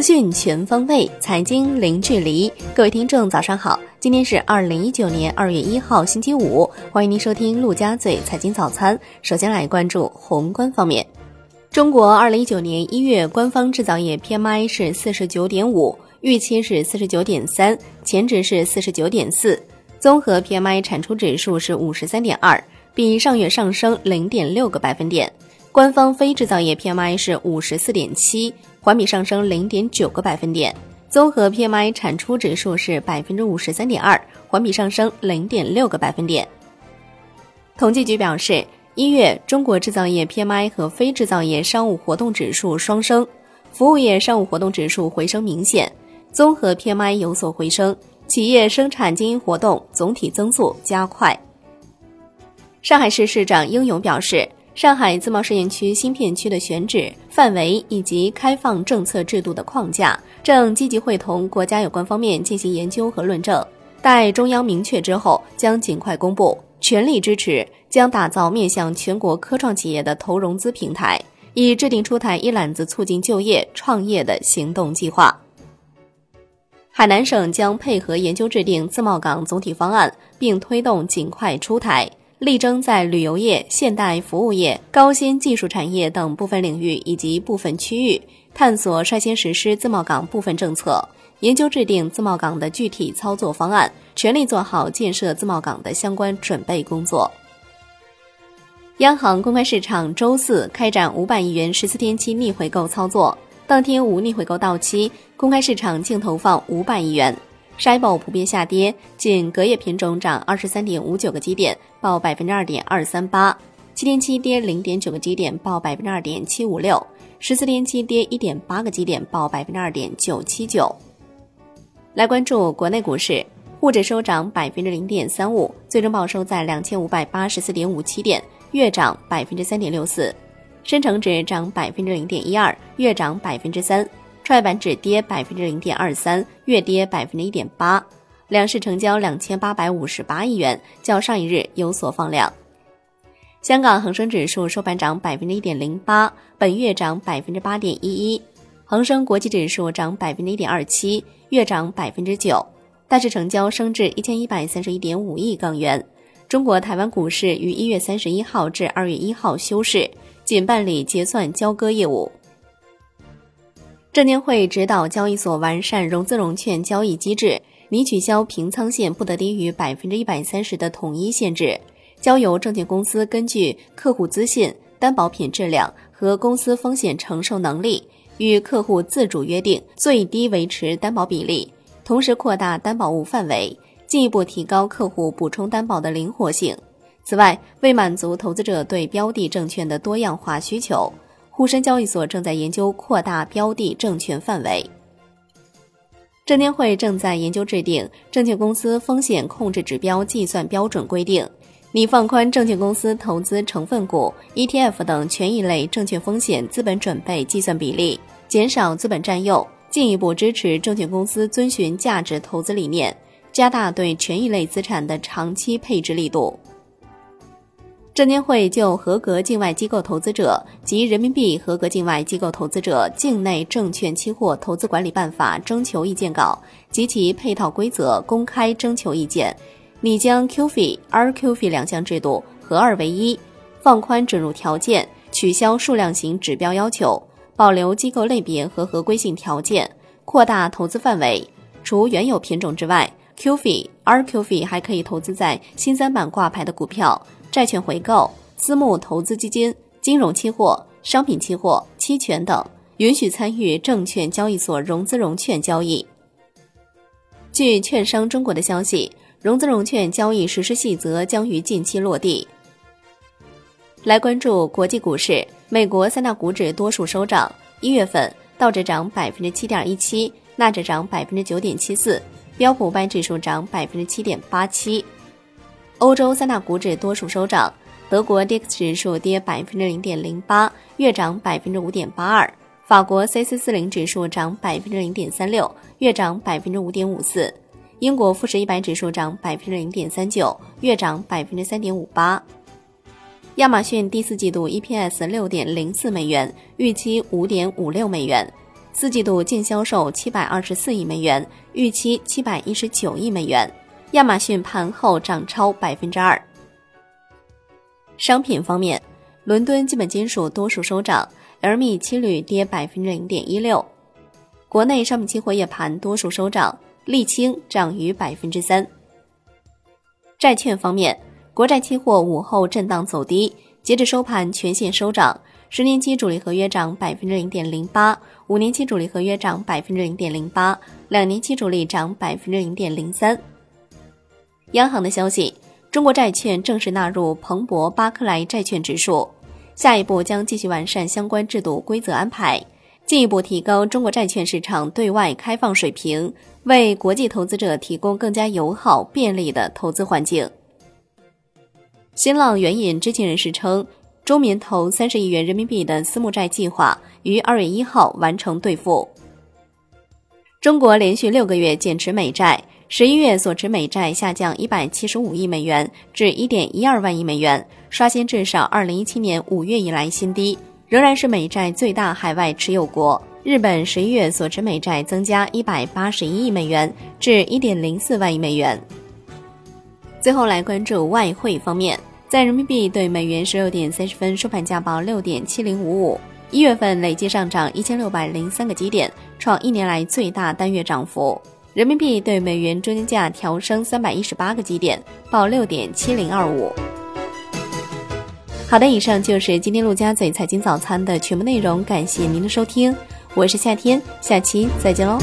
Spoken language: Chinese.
资讯全方位，财经零距离。各位听众，早上好！今天是二零一九年二月一号，星期五。欢迎您收听陆家嘴财经早餐。首先来关注宏观方面，中国二零一九年一月官方制造业 PMI 是四十九点五，预期是四十九点三，前值是四十九点四。综合 PMI 产出指数是五十三点二，比上月上升零点六个百分点。官方非制造业 PMI 是五十四点七，环比上升零点九个百分点。综合 PMI 产出指数是百分之五十三点二，环比上升零点六个百分点。统计局表示，一月中国制造业 PMI 和非制造业商务活动指数双升，服务业商务活动指数回升明显，综合 PMI 有所回升，企业生产经营活动总体增速加快。上海市市长应勇表示。上海自贸试验区新片区的选址范围以及开放政策制度的框架，正积极会同国家有关方面进行研究和论证。待中央明确之后，将尽快公布。全力支持，将打造面向全国科创企业的投融资平台，已制定出台一揽子促进就业创业的行动计划。海南省将配合研究制定自贸港总体方案，并推动尽快出台。力争在旅游业、现代服务业、高新技术产业等部分领域以及部分区域，探索率先实施自贸港部分政策，研究制定自贸港的具体操作方案，全力做好建设自贸港的相关准备工作。央行公开市场周四开展五百亿元十四天期逆回购操作，当天无逆回购到期，公开市场净投放五百亿元。筛宝普遍下跌，仅隔夜品种涨二十三点五九个基点，报百分之二点二三八；七天期跌零点九个基点，报百分之二点七五六；十四天期跌一点八个基点，报百分之二点九七九。来关注国内股市，沪指收涨百分之零点三五，最终报收在两千五百八十四点五七点，月涨百分之三点六四；深成指涨百分之零点一二，月涨百分之三。创业板指跌百分之零点二三，月跌百分之一点八，两市成交两千八百五十八亿元，较上一日有所放量。香港恒生指数收盘涨百分之一点零八，本月涨百分之八点一一。恒生国际指数涨百分之一点二七，月涨百分之九。大市成交升至一千一百三十一点五亿港元。中国台湾股市于一月三十一号至二月一号休市，仅办理结算交割业务。证监会指导交易所完善融资融券交易机制，拟取消平仓线不得低于百分之一百三十的统一限制，交由证券公司根据客户资信、担保品质量和公司风险承受能力，与客户自主约定最低维持担保比例，同时扩大担保物范围，进一步提高客户补充担保的灵活性。此外，为满足投资者对标的证券的多样化需求。沪深交易所正在研究扩大标的证券范围。证监会正在研究制定证券公司风险控制指标计算标准规定，拟放宽证券公司投资成分股、ETF 等权益类证券风险资本准备计算比例，减少资本占用，进一步支持证券公司遵循价值投资理念，加大对权益类资产的长期配置力度。证监会就合格境外机构投资者及人民币合格境外机构投资者境内证券期货投资管理办法征求意见稿及其配套规则公开征求意见，拟将 QFI、RQFI 两项制度合二为一，放宽准入条件，取消数量型指标要求，保留机构类别和合规性条件，扩大投资范围。除原有品种之外，QFI、RQFI 还可以投资在新三板挂牌的股票。债券回购、私募投资基金、金融期货、商品期货、期权等，允许参与证券交易所融资融券交易。据券商中国的消息，融资融券交易实施细则将于近期落地。来关注国际股市，美国三大股指多数收涨。一月份，道指涨百分之七点一七，纳指涨百分之九点七四，标普五百指数涨百分之七点八七。欧洲三大股指多数收涨，德国 DAX 指数跌百分之零点零八，月涨百分之五点八二；法国 c c 四零指数涨百分之零点三六，月涨百分之五点五四；英国富时一百指数涨百分之零点三九，月涨百分之三点五八。亚马逊第四季度 EPS 六点零四美元，预期五点五六美元。四季度净销售七百二十四亿美元，预期七百一十九亿美元。亚马逊盘后涨超百分之二。商品方面，伦敦基本金属多数收涨，LME 期铝跌百分之零点一六。国内商品期货夜盘多数收涨，沥青涨逾百分之三。债券方面，国债期货午后震荡走低，截至收盘全线收涨。十年期主力合约涨百分之零点零八，五年期主力合约涨百分之零点零八，两年期主力涨百分之零点零三。央行的消息，中国债券正式纳入彭博巴克莱债券指数，下一步将继续完善相关制度规则安排，进一步提高中国债券市场对外开放水平，为国际投资者提供更加友好便利的投资环境。新浪援引知情人士称。中民投三十亿元人民币的私募债计划于二月一号完成兑付。中国连续六个月减持美债，十一月所持美债下降一百七十五亿美元至一点一二万亿美元，刷新至少二零一七年五月以来新低，仍然是美债最大海外持有国。日本十一月所持美债增加一百八十一亿美元至一点零四万亿美元。最后来关注外汇方面。在人民币对美元十六点三十分收盘价报六点七零五五，一月份累计上涨一千六百零三个基点，创一年来最大单月涨幅。人民币对美元中间价调升三百一十八个基点，报六点七零二五。好的，以上就是今天陆家嘴财经早餐的全部内容，感谢您的收听，我是夏天，下期再见喽。